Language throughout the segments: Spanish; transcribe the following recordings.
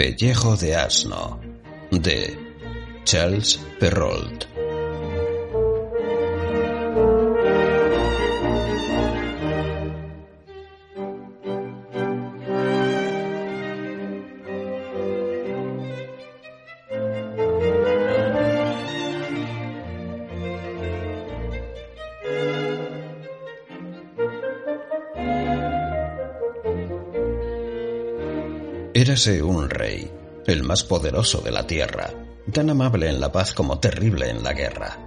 Pellejo de asno de Charles Perrault. Un rey, el más poderoso de la tierra, tan amable en la paz como terrible en la guerra.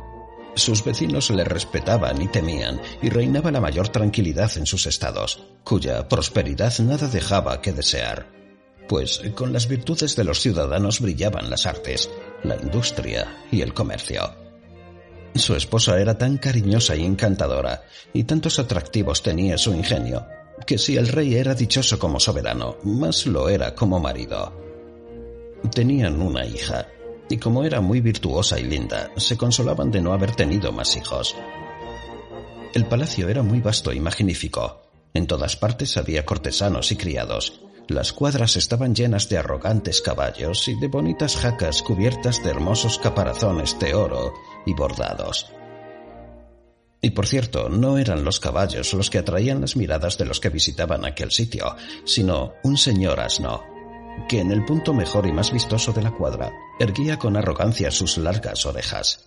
Sus vecinos le respetaban y temían, y reinaba la mayor tranquilidad en sus estados, cuya prosperidad nada dejaba que desear. Pues con las virtudes de los ciudadanos brillaban las artes, la industria y el comercio. Su esposa era tan cariñosa y encantadora, y tantos atractivos tenía su ingenio, que si el rey era dichoso como soberano, más lo era como marido. Tenían una hija, y como era muy virtuosa y linda, se consolaban de no haber tenido más hijos. El palacio era muy vasto y magnífico. En todas partes había cortesanos y criados. Las cuadras estaban llenas de arrogantes caballos y de bonitas jacas cubiertas de hermosos caparazones de oro y bordados. Y por cierto, no eran los caballos los que atraían las miradas de los que visitaban aquel sitio, sino un señor asno, que en el punto mejor y más vistoso de la cuadra erguía con arrogancia sus largas orejas.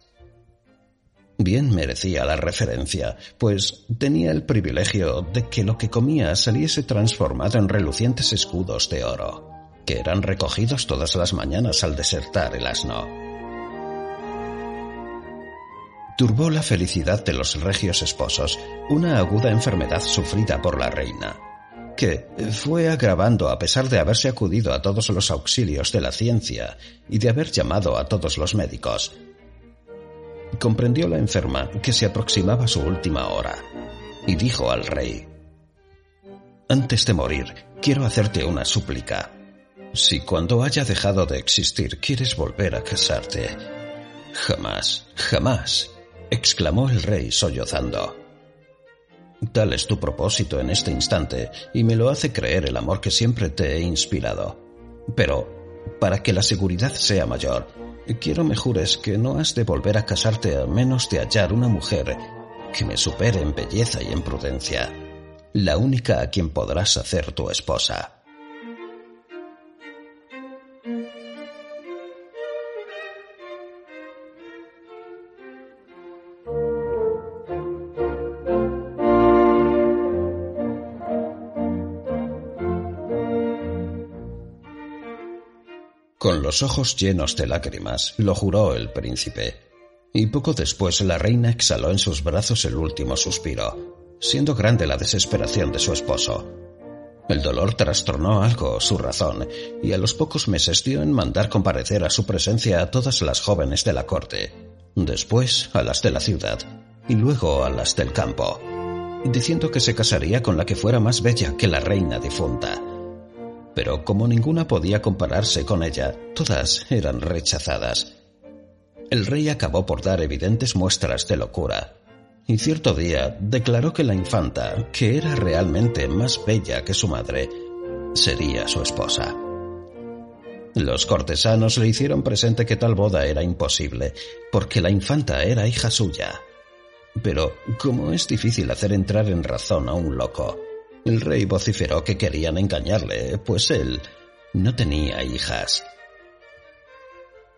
Bien merecía la referencia, pues tenía el privilegio de que lo que comía saliese transformado en relucientes escudos de oro, que eran recogidos todas las mañanas al desertar el asno turbó la felicidad de los regios esposos una aguda enfermedad sufrida por la reina, que fue agravando a pesar de haberse acudido a todos los auxilios de la ciencia y de haber llamado a todos los médicos. Comprendió la enferma que se aproximaba su última hora y dijo al rey, Antes de morir, quiero hacerte una súplica. Si cuando haya dejado de existir quieres volver a casarte, jamás, jamás exclamó el rey sollozando. Tal es tu propósito en este instante, y me lo hace creer el amor que siempre te he inspirado. Pero, para que la seguridad sea mayor, quiero me jures que no has de volver a casarte a menos de hallar una mujer que me supere en belleza y en prudencia, la única a quien podrás hacer tu esposa. Los ojos llenos de lágrimas, lo juró el príncipe. Y poco después la reina exhaló en sus brazos el último suspiro, siendo grande la desesperación de su esposo. El dolor trastornó algo su razón, y a los pocos meses dio en mandar comparecer a su presencia a todas las jóvenes de la corte, después a las de la ciudad, y luego a las del campo, diciendo que se casaría con la que fuera más bella que la reina difunta pero como ninguna podía compararse con ella, todas eran rechazadas. El rey acabó por dar evidentes muestras de locura, y cierto día declaró que la infanta, que era realmente más bella que su madre, sería su esposa. Los cortesanos le hicieron presente que tal boda era imposible, porque la infanta era hija suya. Pero, como es difícil hacer entrar en razón a un loco, el rey vociferó que querían engañarle, pues él no tenía hijas.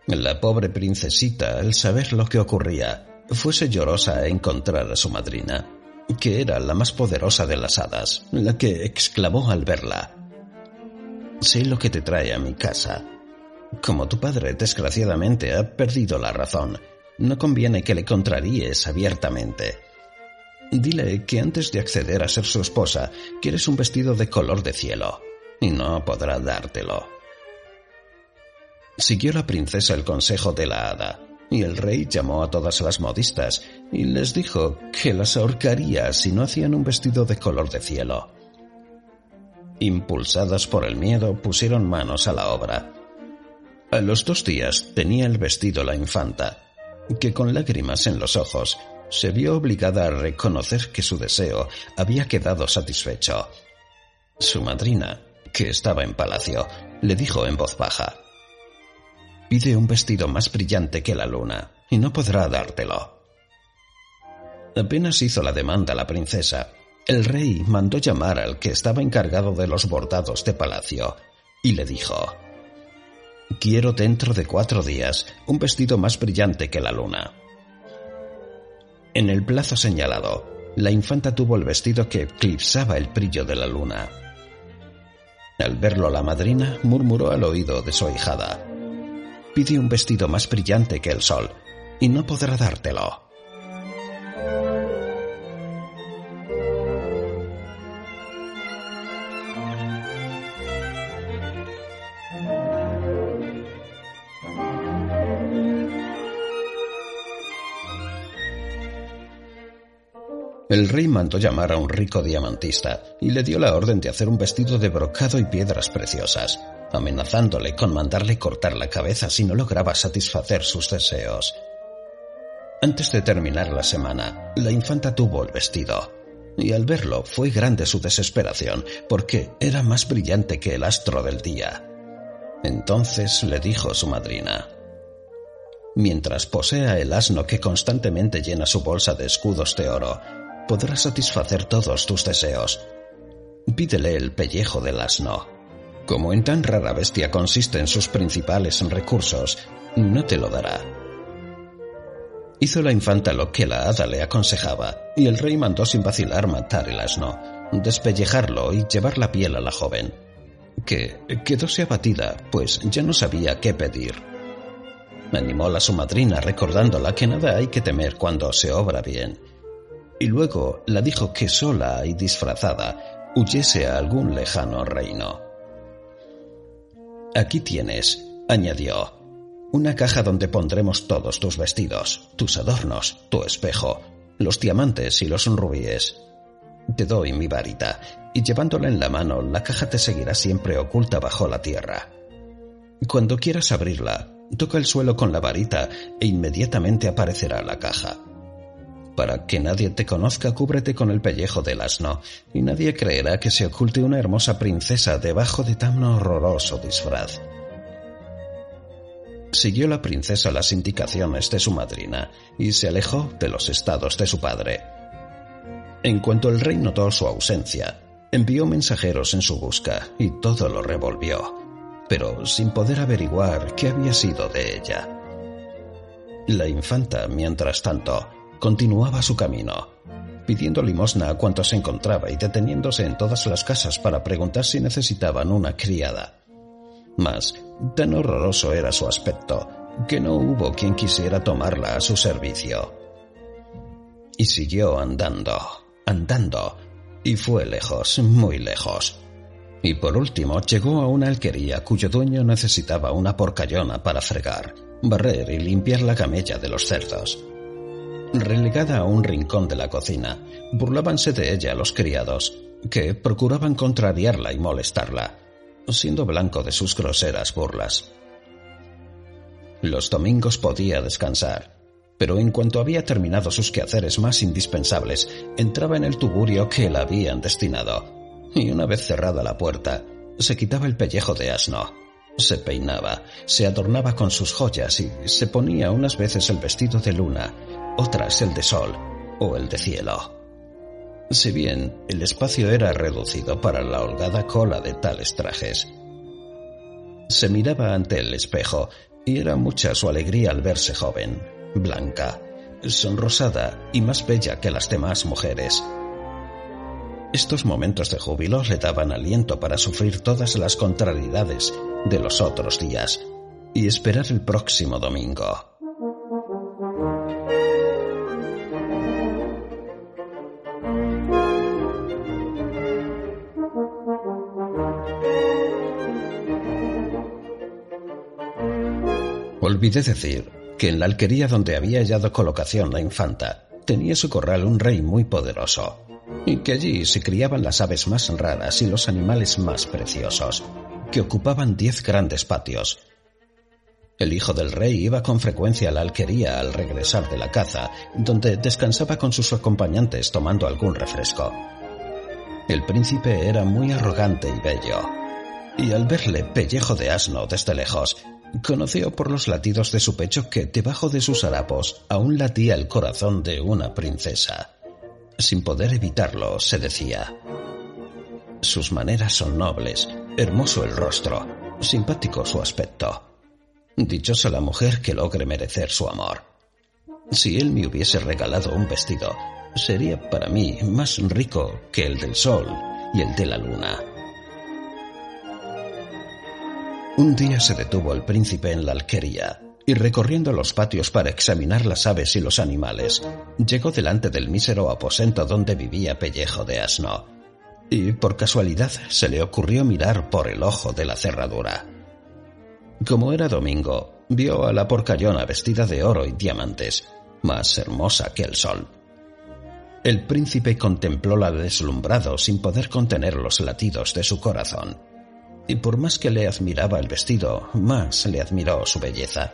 La pobre princesita, al saber lo que ocurría, fuese llorosa a encontrar a su madrina, que era la más poderosa de las hadas, la que exclamó al verla, Sé lo que te trae a mi casa. Como tu padre desgraciadamente ha perdido la razón, no conviene que le contraríes abiertamente. Dile que antes de acceder a ser su esposa, quieres un vestido de color de cielo, y no podrá dártelo. Siguió la princesa el consejo de la hada, y el rey llamó a todas las modistas y les dijo que las ahorcaría si no hacían un vestido de color de cielo. Impulsadas por el miedo, pusieron manos a la obra. A los dos días tenía el vestido la infanta, que con lágrimas en los ojos se vio obligada a reconocer que su deseo había quedado satisfecho. Su madrina, que estaba en palacio, le dijo en voz baja, Pide un vestido más brillante que la luna, y no podrá dártelo. Apenas hizo la demanda la princesa, el rey mandó llamar al que estaba encargado de los bordados de palacio, y le dijo, Quiero dentro de cuatro días un vestido más brillante que la luna. En el plazo señalado, la infanta tuvo el vestido que eclipsaba el brillo de la luna. Al verlo la madrina murmuró al oído de su ahijada, Pide un vestido más brillante que el sol, y no podrá dártelo. El rey mandó llamar a un rico diamantista y le dio la orden de hacer un vestido de brocado y piedras preciosas, amenazándole con mandarle cortar la cabeza si no lograba satisfacer sus deseos. Antes de terminar la semana, la infanta tuvo el vestido, y al verlo fue grande su desesperación, porque era más brillante que el astro del día. Entonces le dijo su madrina, Mientras posea el asno que constantemente llena su bolsa de escudos de oro, podrá satisfacer todos tus deseos. Pídele el pellejo del asno. Como en tan rara bestia consiste en sus principales recursos, no te lo dará. Hizo la infanta lo que la hada le aconsejaba, y el rey mandó sin vacilar matar el asno, despellejarlo y llevar la piel a la joven, que quedóse abatida, pues ya no sabía qué pedir. Animó a su madrina recordándola que nada hay que temer cuando se obra bien, y luego la dijo que sola y disfrazada huyese a algún lejano reino. Aquí tienes, añadió, una caja donde pondremos todos tus vestidos, tus adornos, tu espejo, los diamantes y los rubíes. Te doy mi varita, y llevándola en la mano, la caja te seguirá siempre oculta bajo la tierra. Cuando quieras abrirla, toca el suelo con la varita e inmediatamente aparecerá la caja. Para que nadie te conozca, cúbrete con el pellejo del asno, y nadie creerá que se oculte una hermosa princesa debajo de tan horroroso disfraz. Siguió la princesa las indicaciones de su madrina y se alejó de los estados de su padre. En cuanto el rey notó su ausencia, envió mensajeros en su busca y todo lo revolvió, pero sin poder averiguar qué había sido de ella. La infanta, mientras tanto, continuaba su camino, pidiendo limosna a cuantos encontraba y deteniéndose en todas las casas para preguntar si necesitaban una criada. Mas tan horroroso era su aspecto que no hubo quien quisiera tomarla a su servicio. Y siguió andando, andando, y fue lejos, muy lejos. Y por último llegó a una alquería cuyo dueño necesitaba una porcallona para fregar, barrer y limpiar la camella de los cerdos. Relegada a un rincón de la cocina, burlábanse de ella los criados, que procuraban contrariarla y molestarla, siendo blanco de sus groseras burlas. Los domingos podía descansar, pero en cuanto había terminado sus quehaceres más indispensables, entraba en el tugurio que la habían destinado, y una vez cerrada la puerta, se quitaba el pellejo de asno, se peinaba, se adornaba con sus joyas y se ponía unas veces el vestido de luna otras el de sol o el de cielo. Si bien el espacio era reducido para la holgada cola de tales trajes, se miraba ante el espejo y era mucha su alegría al verse joven, blanca, sonrosada y más bella que las demás mujeres. Estos momentos de júbilo le daban aliento para sufrir todas las contrariedades de los otros días, y esperar el próximo domingo. Olvidé decir que en la alquería donde había hallado colocación la infanta tenía su corral un rey muy poderoso, y que allí se criaban las aves más raras y los animales más preciosos, que ocupaban diez grandes patios. El hijo del rey iba con frecuencia a la alquería al regresar de la caza, donde descansaba con sus acompañantes tomando algún refresco. El príncipe era muy arrogante y bello, y al verle pellejo de asno desde lejos, conoció por los latidos de su pecho que debajo de sus harapos aún latía el corazón de una princesa. Sin poder evitarlo, se decía. Sus maneras son nobles, hermoso el rostro, simpático su aspecto. Dichosa la mujer que logre merecer su amor. Si él me hubiese regalado un vestido, sería para mí más rico que el del sol y el de la luna. Un día se detuvo el príncipe en la alquería y recorriendo los patios para examinar las aves y los animales, llegó delante del mísero aposento donde vivía Pellejo de Asno, y por casualidad se le ocurrió mirar por el ojo de la cerradura. Como era domingo, vio a la porcayona vestida de oro y diamantes, más hermosa que el sol. El príncipe contemplóla deslumbrado sin poder contener los latidos de su corazón y por más que le admiraba el vestido, más le admiró su belleza.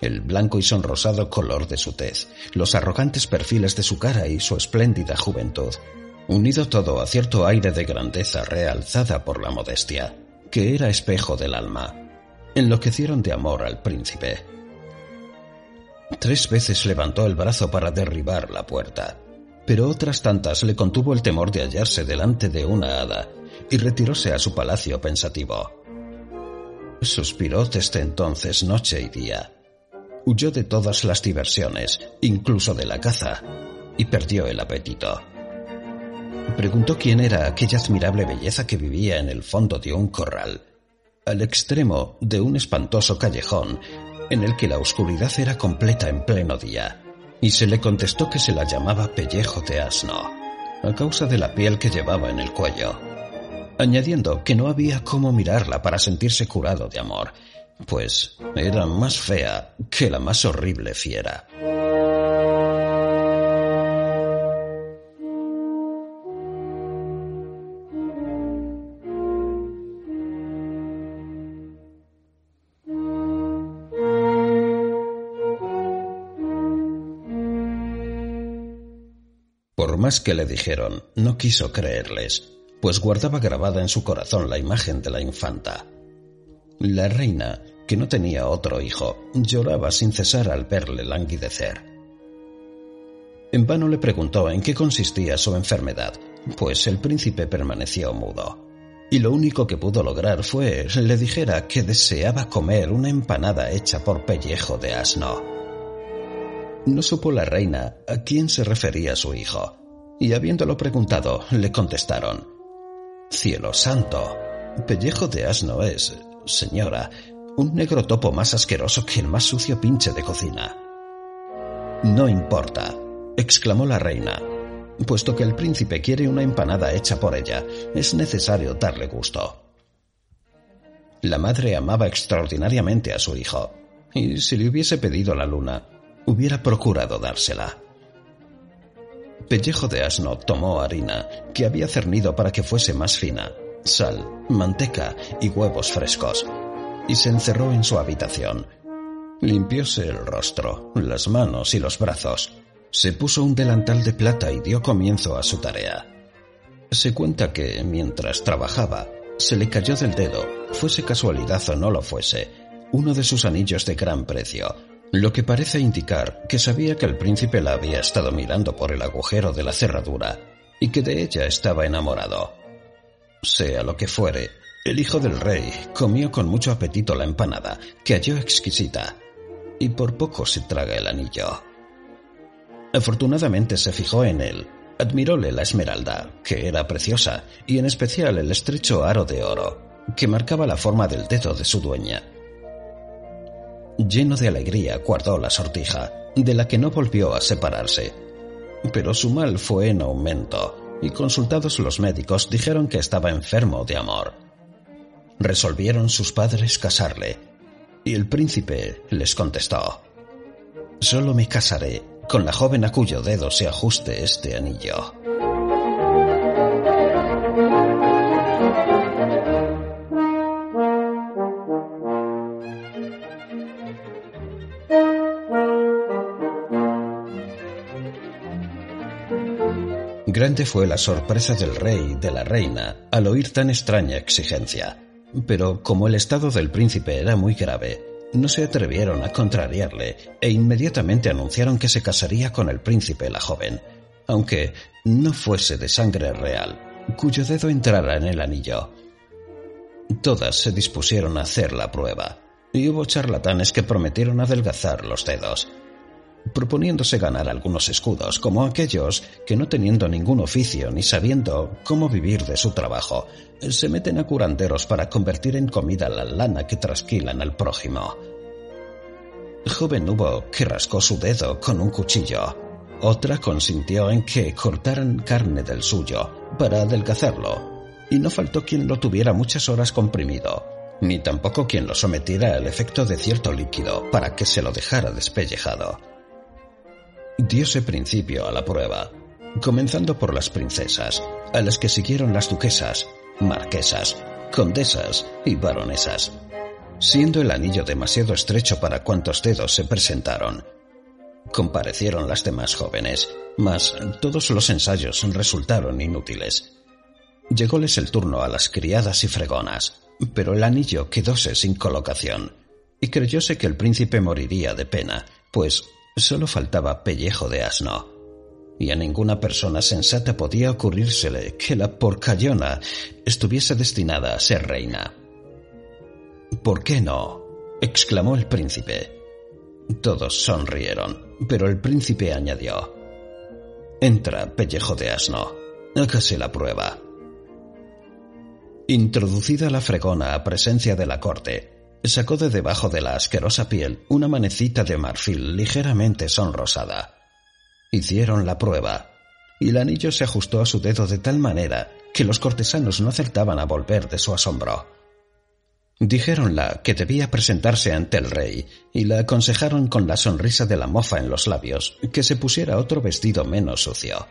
El blanco y sonrosado color de su tez, los arrogantes perfiles de su cara y su espléndida juventud, unido todo a cierto aire de grandeza realzada por la modestia, que era espejo del alma, enloquecieron de amor al príncipe. Tres veces levantó el brazo para derribar la puerta, pero otras tantas le contuvo el temor de hallarse delante de una hada y retiróse a su palacio pensativo. Suspiró desde entonces noche y día. Huyó de todas las diversiones, incluso de la caza, y perdió el apetito. Preguntó quién era aquella admirable belleza que vivía en el fondo de un corral, al extremo de un espantoso callejón en el que la oscuridad era completa en pleno día, y se le contestó que se la llamaba pellejo de asno, a causa de la piel que llevaba en el cuello añadiendo que no había cómo mirarla para sentirse curado de amor, pues era más fea que la más horrible fiera. Por más que le dijeron, no quiso creerles pues guardaba grabada en su corazón la imagen de la infanta. La reina, que no tenía otro hijo, lloraba sin cesar al verle languidecer. En vano le preguntó en qué consistía su enfermedad, pues el príncipe permaneció mudo. Y lo único que pudo lograr fue le dijera que deseaba comer una empanada hecha por pellejo de asno. No supo la reina a quién se refería su hijo, y habiéndolo preguntado, le contestaron Cielo santo. Pellejo de asno es, señora, un negro topo más asqueroso que el más sucio pinche de cocina. No importa, exclamó la reina. Puesto que el príncipe quiere una empanada hecha por ella, es necesario darle gusto. La madre amaba extraordinariamente a su hijo, y si le hubiese pedido la luna, hubiera procurado dársela. Pellejo de asno tomó harina que había cernido para que fuese más fina, sal, manteca y huevos frescos, y se encerró en su habitación. Limpióse el rostro, las manos y los brazos. Se puso un delantal de plata y dio comienzo a su tarea. Se cuenta que, mientras trabajaba, se le cayó del dedo, fuese casualidad o no lo fuese, uno de sus anillos de gran precio, lo que parece indicar que sabía que el príncipe la había estado mirando por el agujero de la cerradura y que de ella estaba enamorado. Sea lo que fuere, el hijo del rey comió con mucho apetito la empanada, que halló exquisita, y por poco se traga el anillo. Afortunadamente se fijó en él, admiróle la esmeralda, que era preciosa, y en especial el estrecho aro de oro, que marcaba la forma del dedo de su dueña, lleno de alegría, guardó la sortija, de la que no volvió a separarse. Pero su mal fue en aumento, y consultados los médicos dijeron que estaba enfermo de amor. Resolvieron sus padres casarle, y el príncipe les contestó, Solo me casaré con la joven a cuyo dedo se ajuste este anillo. Grande fue la sorpresa del rey y de la reina al oír tan extraña exigencia, pero como el estado del príncipe era muy grave, no se atrevieron a contrariarle e inmediatamente anunciaron que se casaría con el príncipe la joven, aunque no fuese de sangre real, cuyo dedo entrara en el anillo. Todas se dispusieron a hacer la prueba, y hubo charlatanes que prometieron adelgazar los dedos, proponiéndose ganar algunos escudos, como aquellos que no teniendo ningún oficio ni sabiendo cómo vivir de su trabajo, se meten a curanderos para convertir en comida la lana que trasquilan al prójimo. Joven hubo que rascó su dedo con un cuchillo. Otra consintió en que cortaran carne del suyo para adelgazarlo, y no faltó quien lo tuviera muchas horas comprimido, ni tampoco quien lo sometiera al efecto de cierto líquido para que se lo dejara despellejado. Diose principio a la prueba, comenzando por las princesas, a las que siguieron las duquesas, marquesas, condesas y baronesas, siendo el anillo demasiado estrecho para cuantos dedos se presentaron. Comparecieron las demás jóvenes, mas todos los ensayos resultaron inútiles. Llególes el turno a las criadas y fregonas, pero el anillo quedóse sin colocación, y creyóse que el príncipe moriría de pena, pues Solo faltaba pellejo de asno. Y a ninguna persona sensata podía ocurrírsele que la porcayona estuviese destinada a ser reina. ¿Por qué no? exclamó el príncipe. Todos sonrieron, pero el príncipe añadió. Entra, pellejo de asno. Hágase la prueba. Introducida la fregona a presencia de la corte, sacó de debajo de la asquerosa piel una manecita de marfil ligeramente sonrosada. Hicieron la prueba, y el anillo se ajustó a su dedo de tal manera que los cortesanos no acertaban a volver de su asombro. Dijéronla que debía presentarse ante el rey y la aconsejaron con la sonrisa de la mofa en los labios que se pusiera otro vestido menos sucio.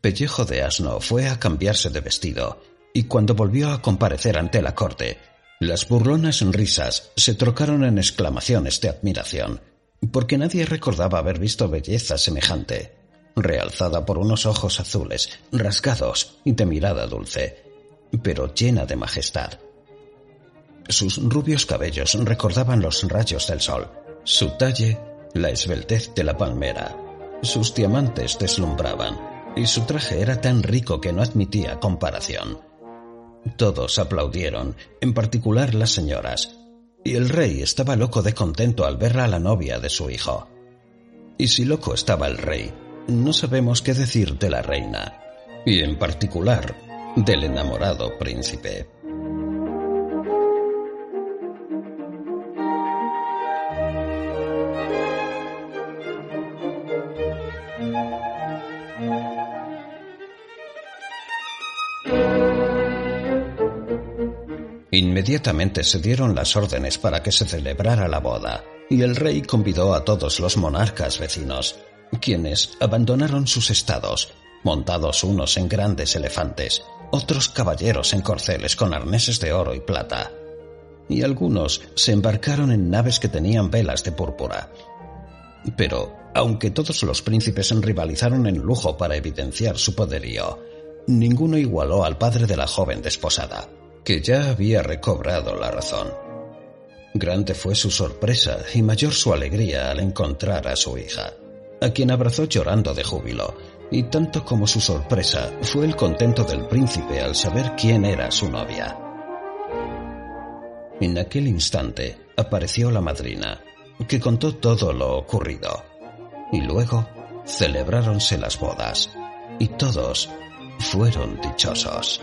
Pellejo de asno fue a cambiarse de vestido y cuando volvió a comparecer ante la corte las burlonas risas se trocaron en exclamaciones de admiración, porque nadie recordaba haber visto belleza semejante, realzada por unos ojos azules, rasgados y de mirada dulce, pero llena de majestad. Sus rubios cabellos recordaban los rayos del sol, su talle, la esbeltez de la palmera, sus diamantes deslumbraban, y su traje era tan rico que no admitía comparación. Todos aplaudieron, en particular las señoras, y el rey estaba loco de contento al ver a la novia de su hijo. Y si loco estaba el rey, no sabemos qué decir de la reina, y en particular del enamorado príncipe. Inmediatamente se dieron las órdenes para que se celebrara la boda, y el rey convidó a todos los monarcas vecinos, quienes abandonaron sus estados, montados unos en grandes elefantes, otros caballeros en corceles con arneses de oro y plata, y algunos se embarcaron en naves que tenían velas de púrpura. Pero, aunque todos los príncipes rivalizaron en lujo para evidenciar su poderío, ninguno igualó al padre de la joven desposada que ya había recobrado la razón. Grande fue su sorpresa y mayor su alegría al encontrar a su hija, a quien abrazó llorando de júbilo, y tanto como su sorpresa fue el contento del príncipe al saber quién era su novia. En aquel instante apareció la madrina, que contó todo lo ocurrido, y luego celebráronse las bodas, y todos fueron dichosos.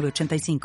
906985.